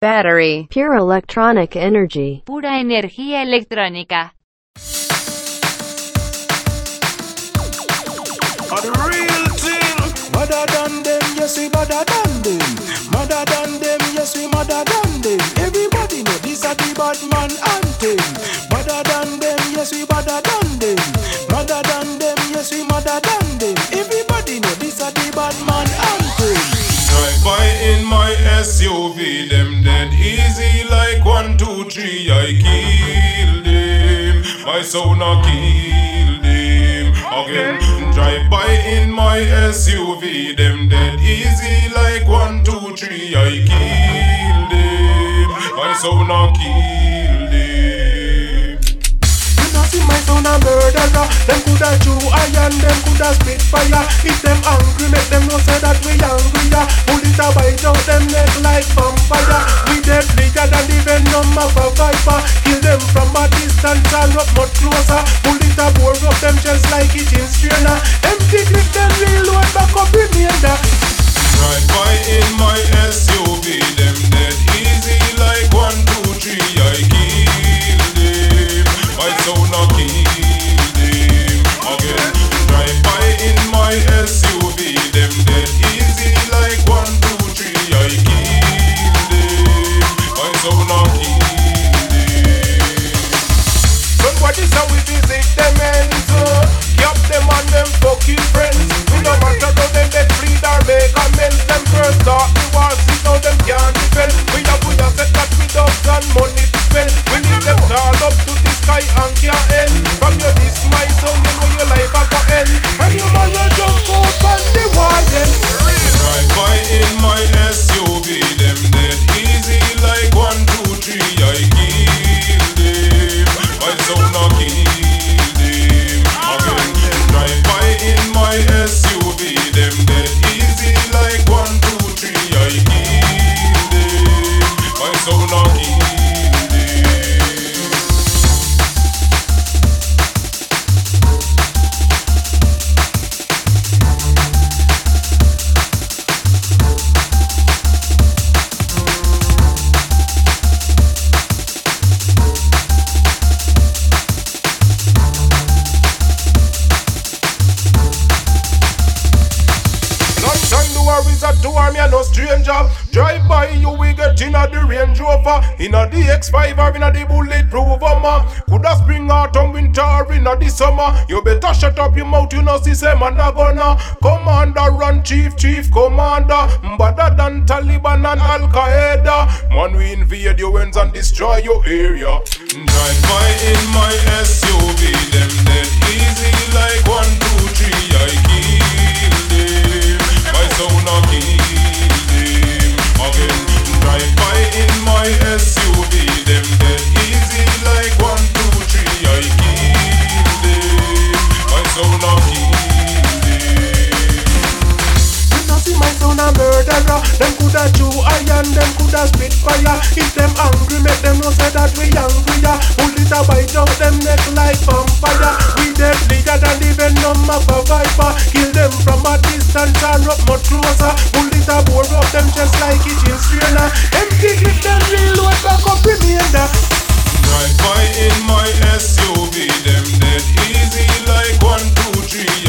battery, pure electronic energy, pura energía electrónica. Are the real thing. Mother than them, yes we mother than them. Mother than them, yes we mother than them. Everybody know this a the bad man anthem. Mother than them, yes we mother than them. Mother than them, yes we mother than them. Everybody know this a the bad man anthem. Drive by in my SUV, them dead easy like one, two, three. I killed him. My son I killed him again. Drive by in my SUV, them dead easy like one, two, three. I killed him. My son I killed my son a murderer. Them coulda chew iron, them coulda spit fire. If them angry, make them know say that we angrier. Bullet a bite out them neck like vampire. We deadlier than the venom of a viper. Kill them from a distance and up much closer. Bullet a bore up them chest like it in strainer. Empty clip them reload back up remainder. Drive by in my SUV, them dead fucking friends. We no matter how them get freed or make amends. Them first start the war, see now them can't defend We have we have set that we and money to spend. We leave them all up to the sky and can't end in a the X5 or in a the bulletproof Hummer. Coulda spring, autumn, winter or in a the summer. You better shut up your mouth, you know see say man a gonna. Commander run, chief, chief commander. Better than Taliban and Al Qaeda. Man, we invade your ends and destroy your area. Drive by in my SUV, them dead easy like one, two, three. I killed him. My son I killed him again. In my see a murderer. Them coulda chew iron, them coulda spit fire. If them angry, make them know say that we angrier Bullet a bite out them neck like vampire. We deadlier than the venom of a viper. Kill them from a distance and up much closer. Bullet a bore up them chest like it in strainer Empty clip them reload back up remainder Drive by in my SUV, them dead easy like one, two, three.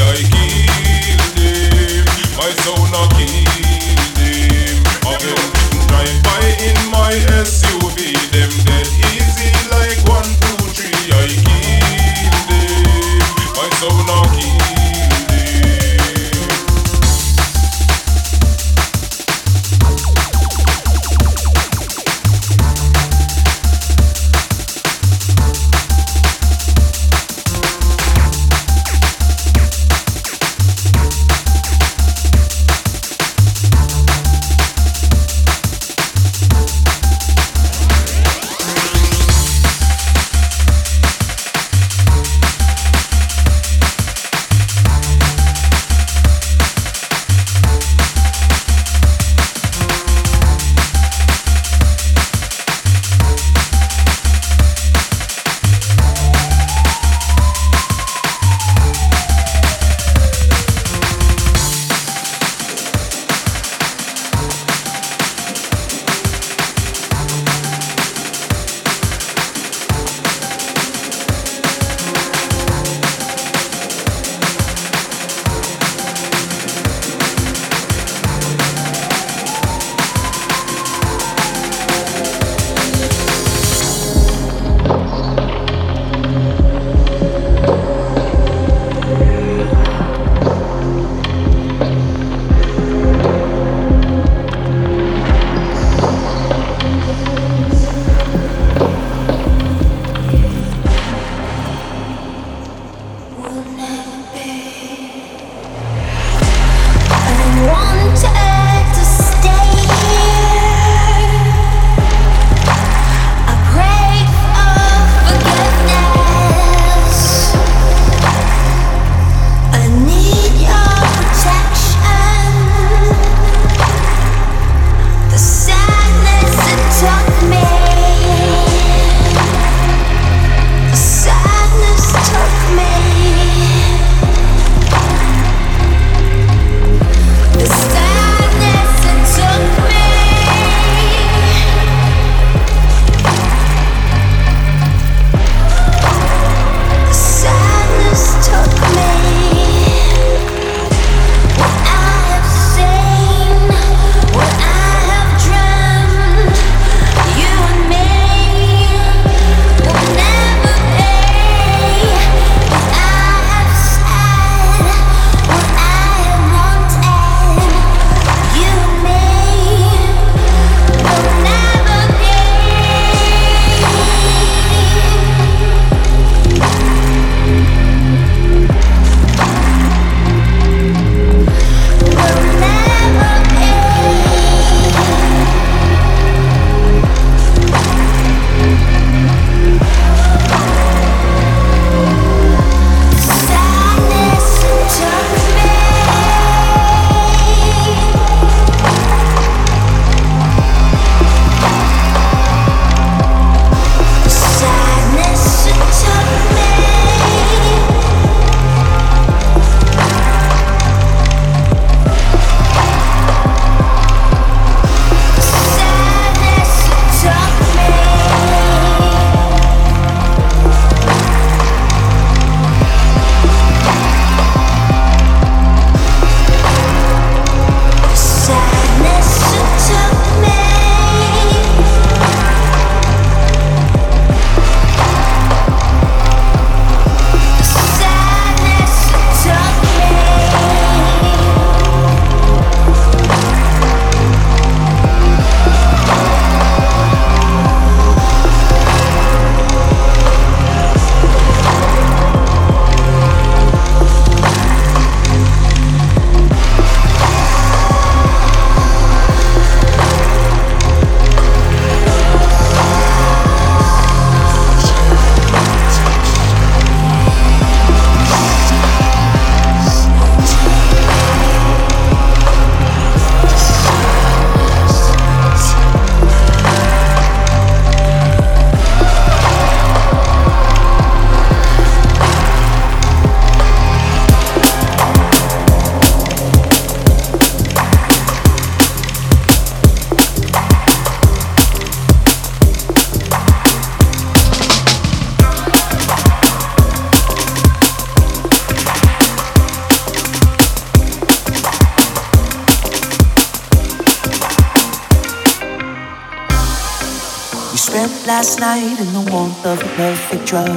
The perfect drug.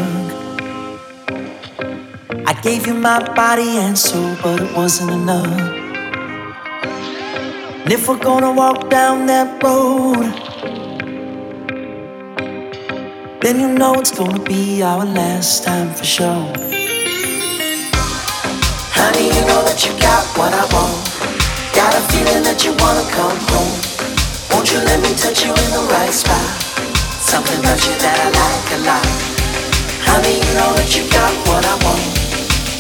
I gave you my body and soul, but it wasn't enough. And if we're gonna walk down that road, then you know it's gonna be our last time for sure. Honey, you know that you got what I want. Got a feeling that you wanna come home. Won't you let me touch you in the right spot? Something about you that I like a lot. Honey, you know that you got what I want.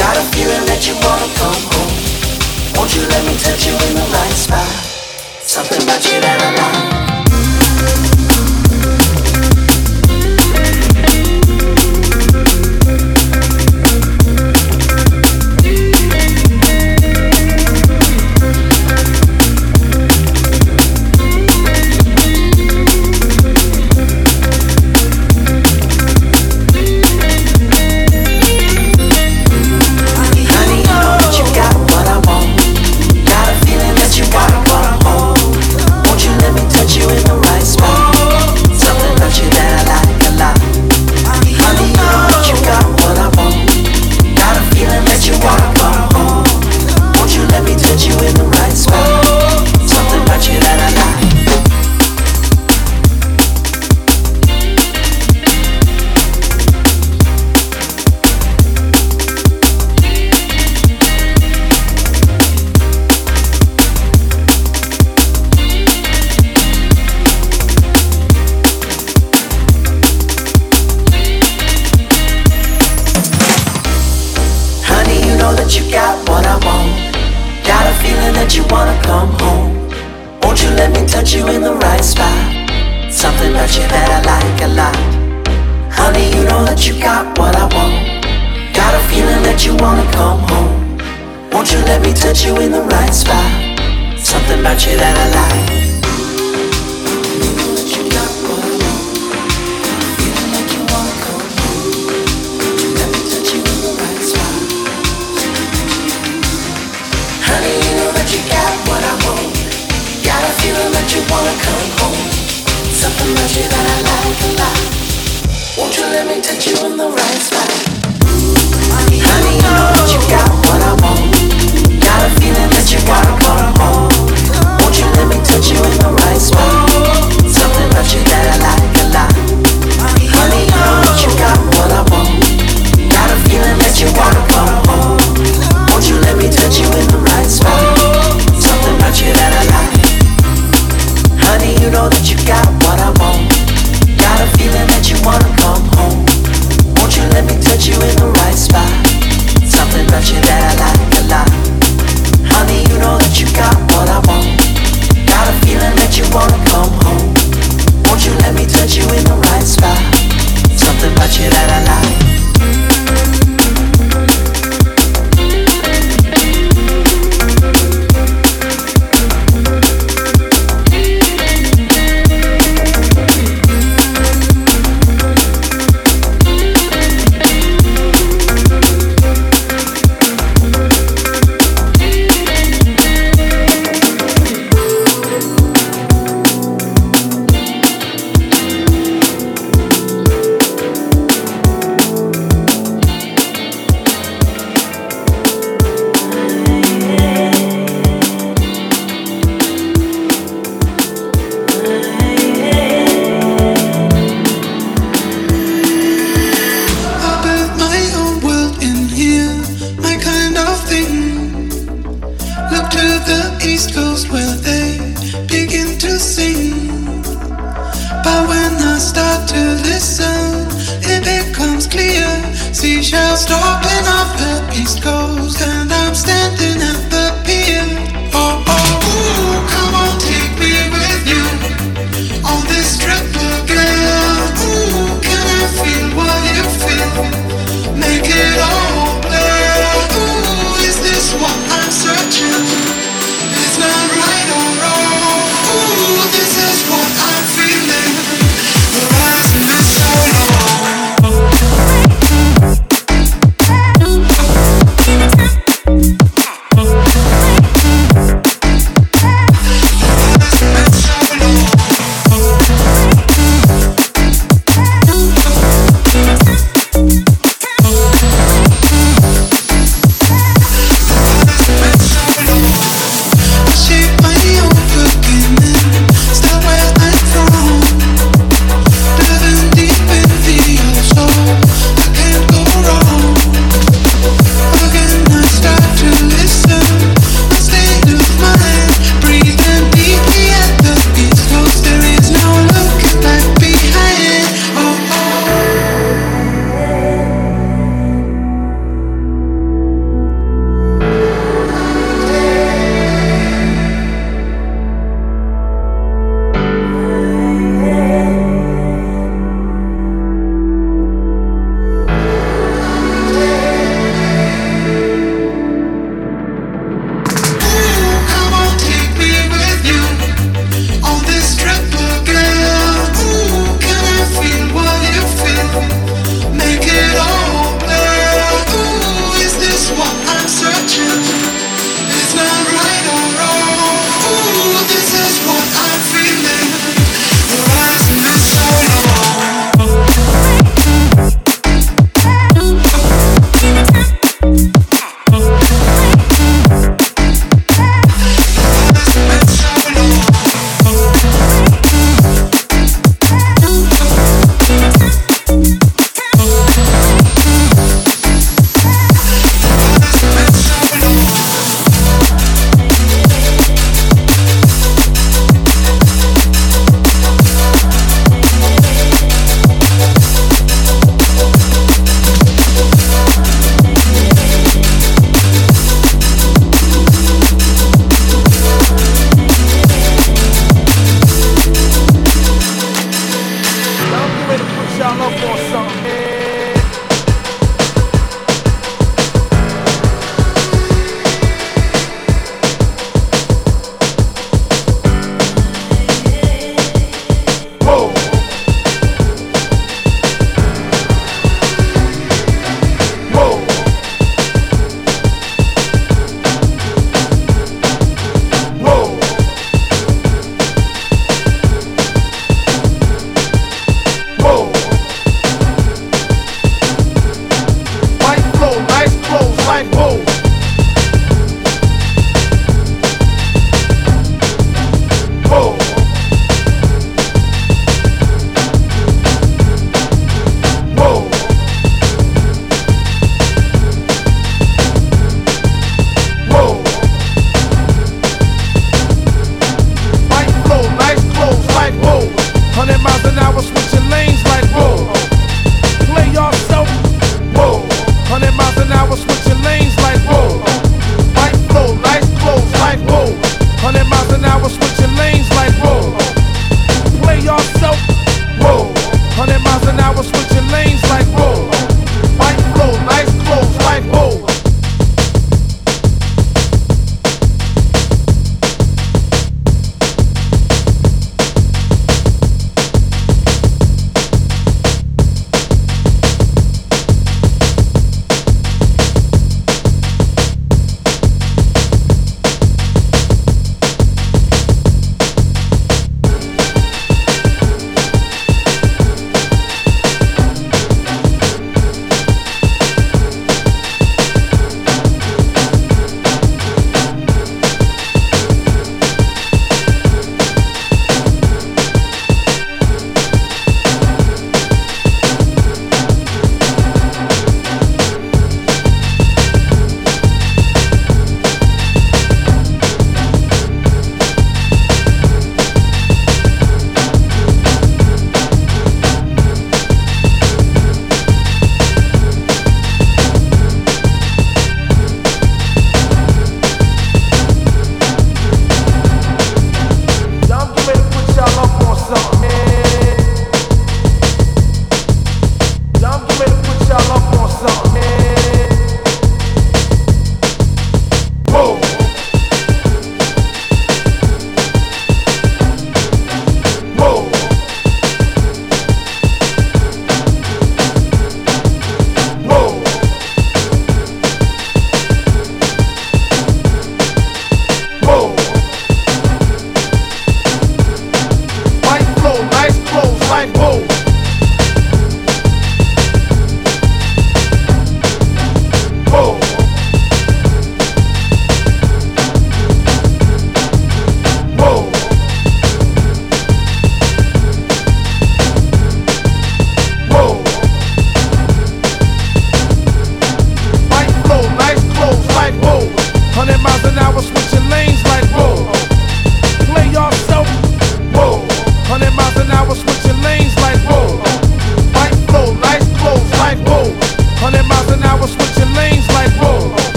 Got a feeling that you wanna come home. Won't you let me touch you in the right spot? Something about you that I like.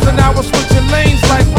miles an hour switching lanes like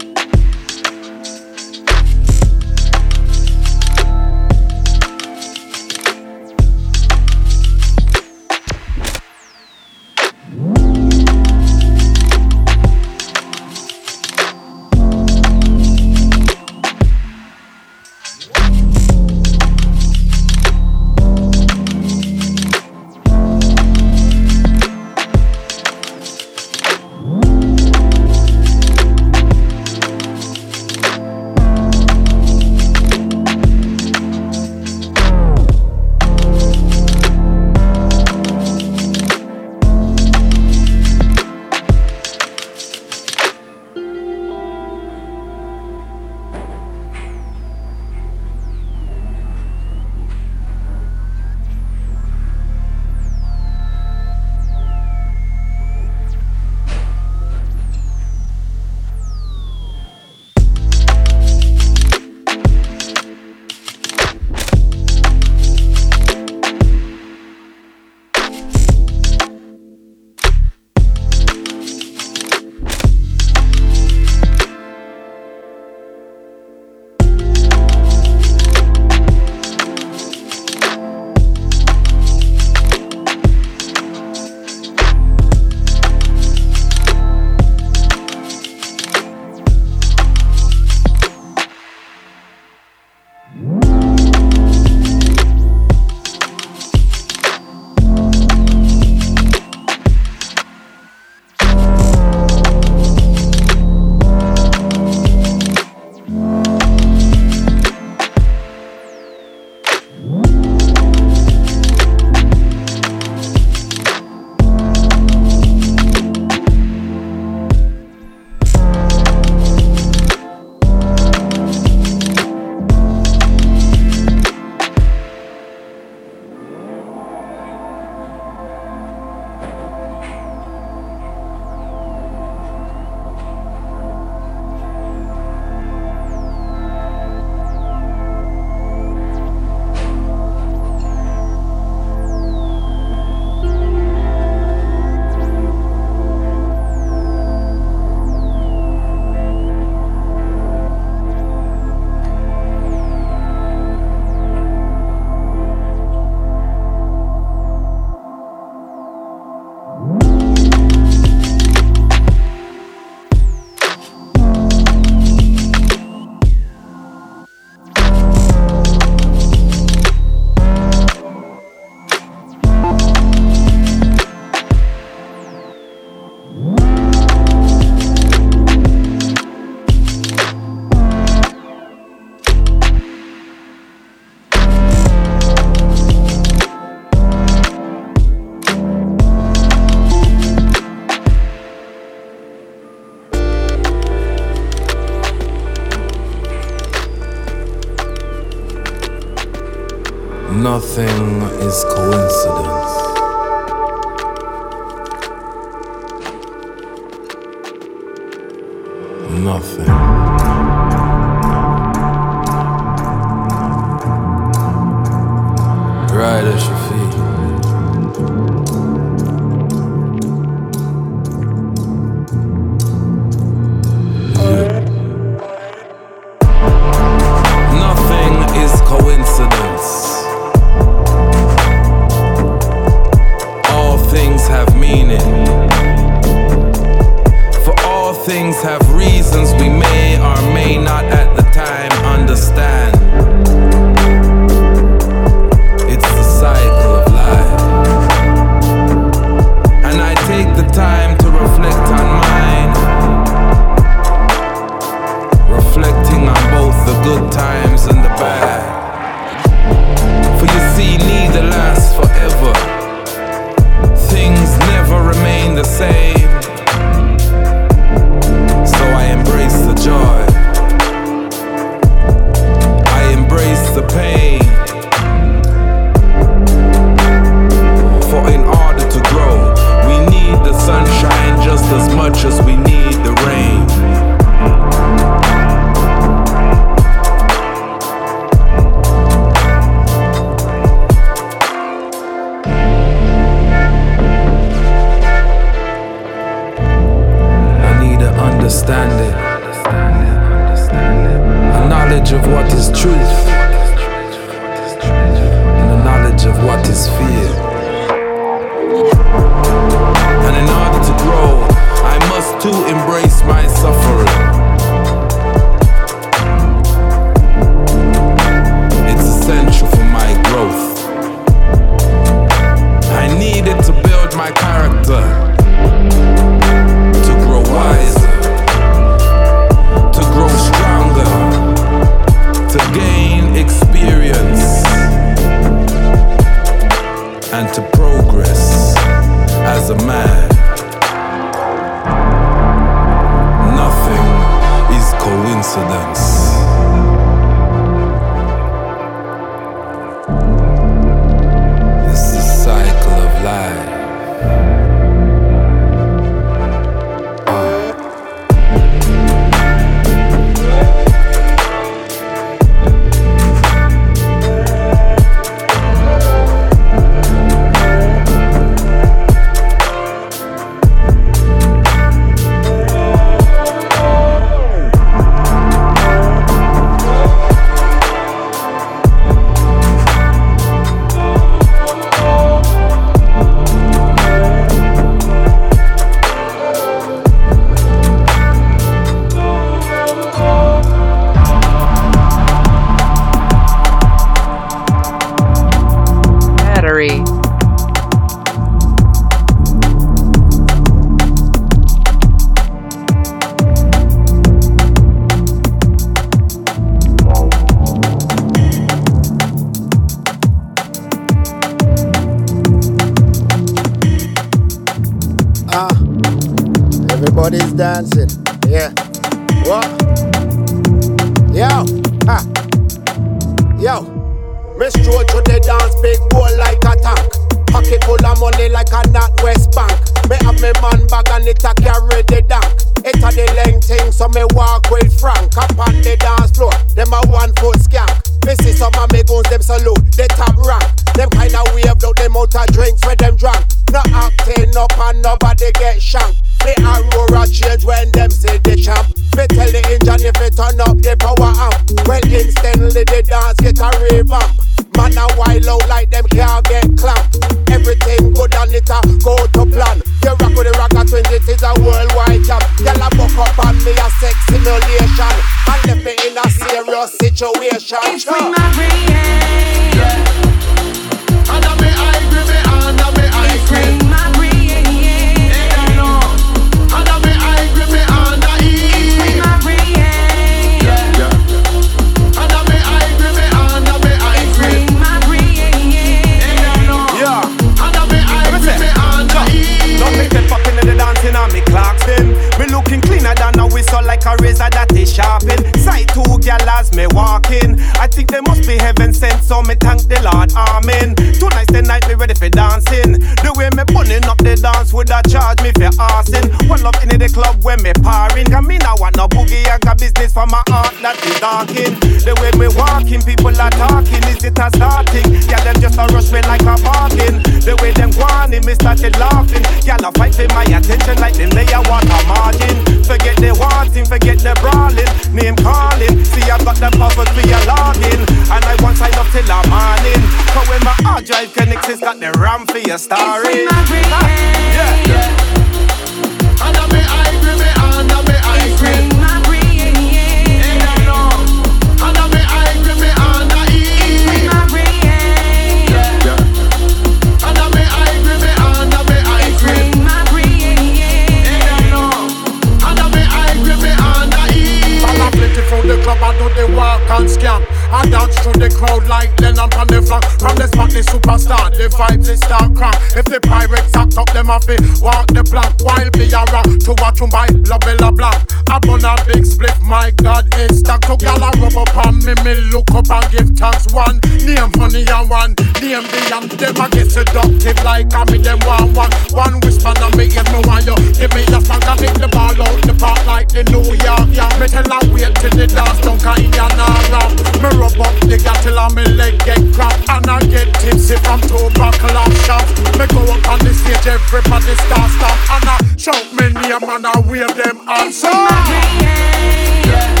through the club and do the walk and scam. I dance through the crowd like Lennon on the flank. From the spot, the superstar, the vibes is start crank. If the pirates act up, them off it, walk the plank. While me a rock to watch them buy La Bella Blanc. I burn a big split, my God, it's stuck to gal a rub up on me, me look up and give thanks. One name funny and one name and them a get seductive like I me them one one. One whisper and me ears me want you. Give me a song and hit the ball out the park like the New York. Yeah, me tell her wait till the dance don't kind nah rap. Me rub up the gal till I me leg get cramp and I get tipsy from two buckle of shots. Me go up on the stage, everybody start stop and I shout me name and I wave them hands up. Under me,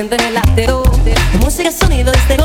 siente el latero. Música, sonido este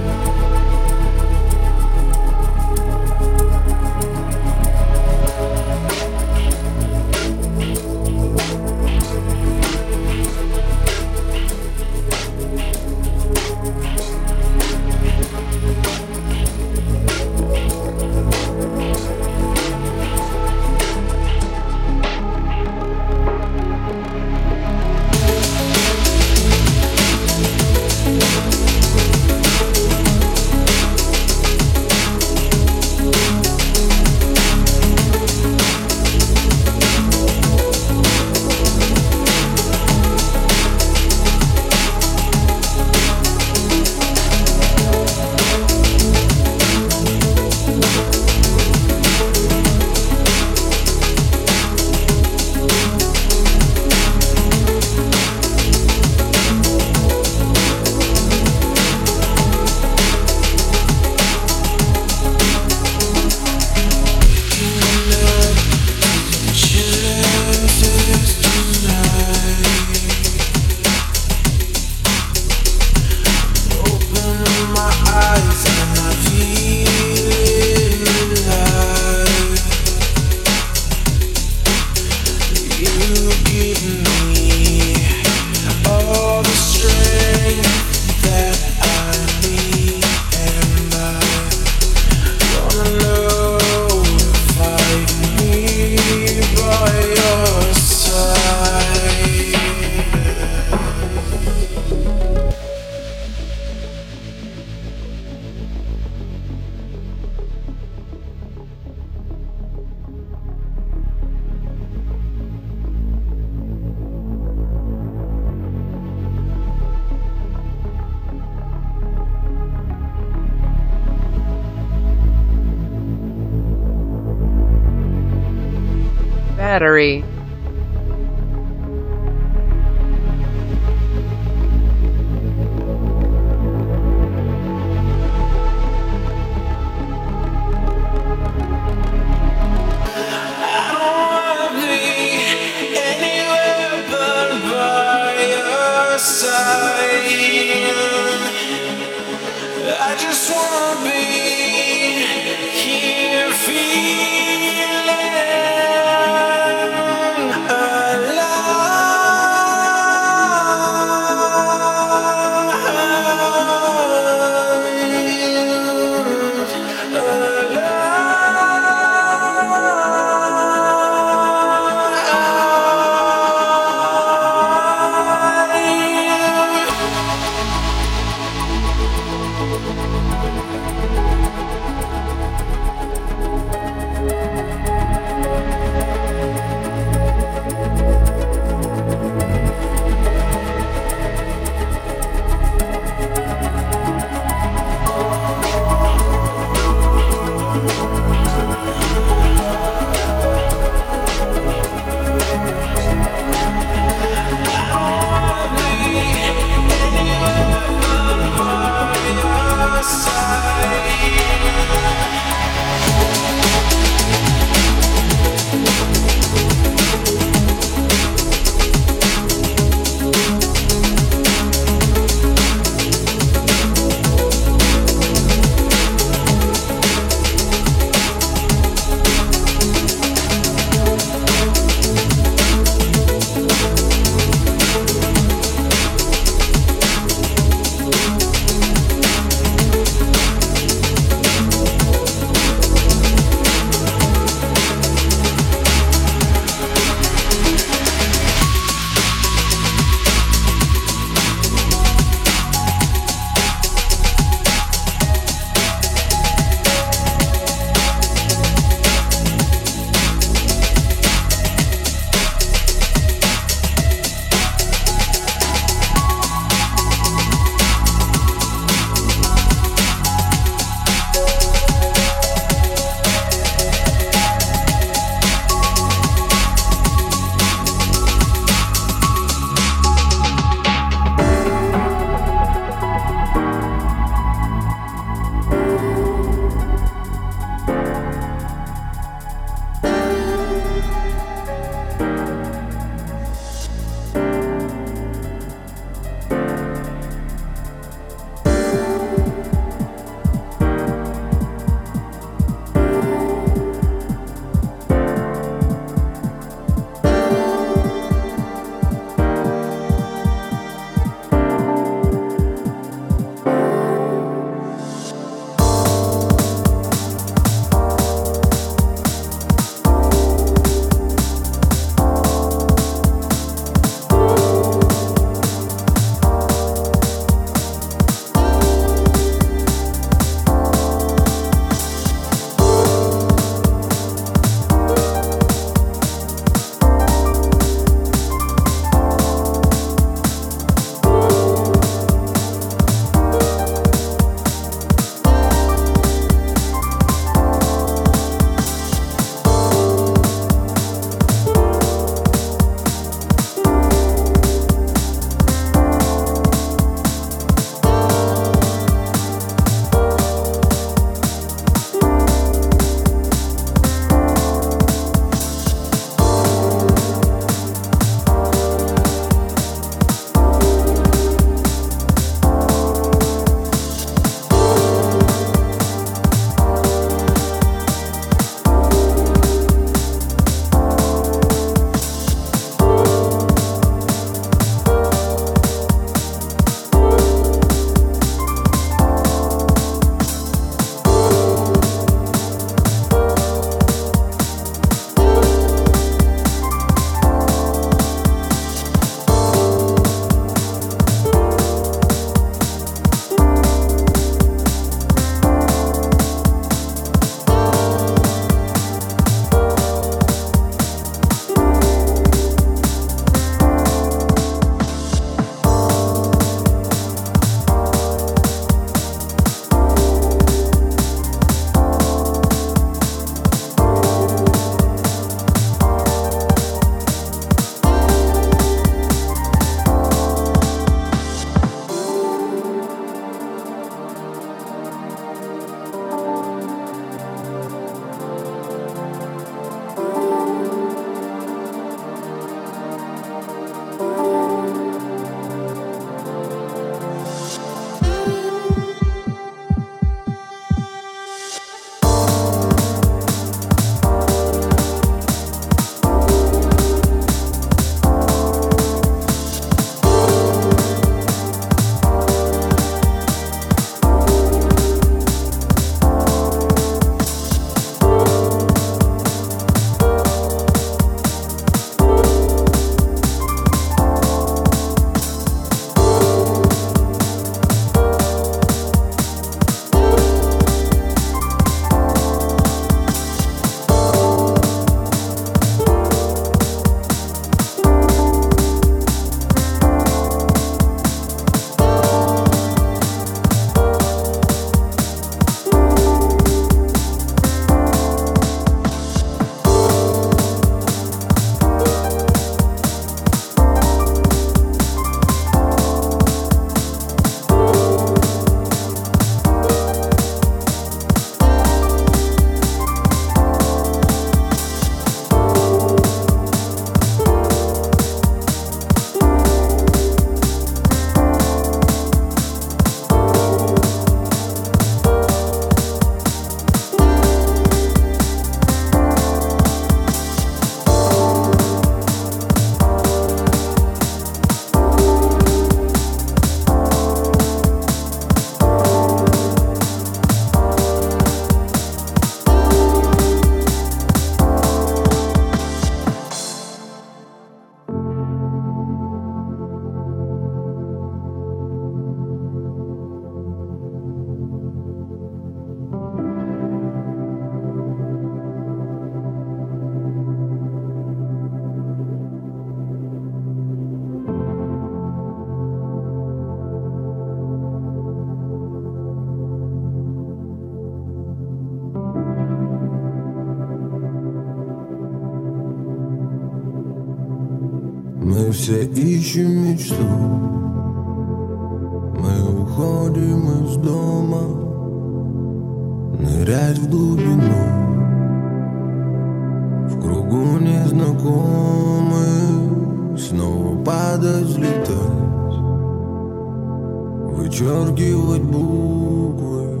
Вычеркивать буквы.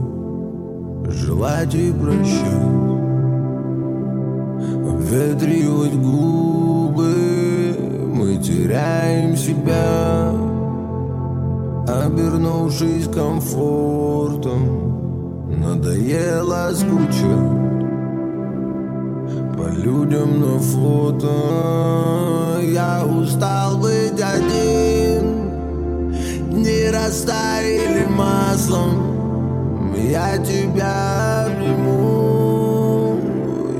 Желать и прощать. Обветривать губы. Мы теряем себя. Обернувшись комфортом Надоело скучать. По людям на фото Я устал быть Не растаяли маслом. Я тебя обниму.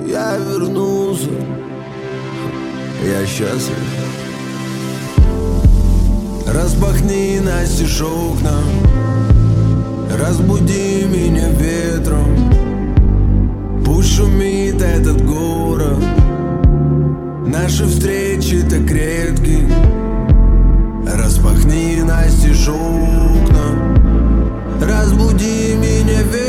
Я вернулся. Я счастлив. Распахни настежь окна Разбуди меня ветром. Пусть шумит этот город. Наши встречи так редки Распахни настежь окна Разбуди меня ветром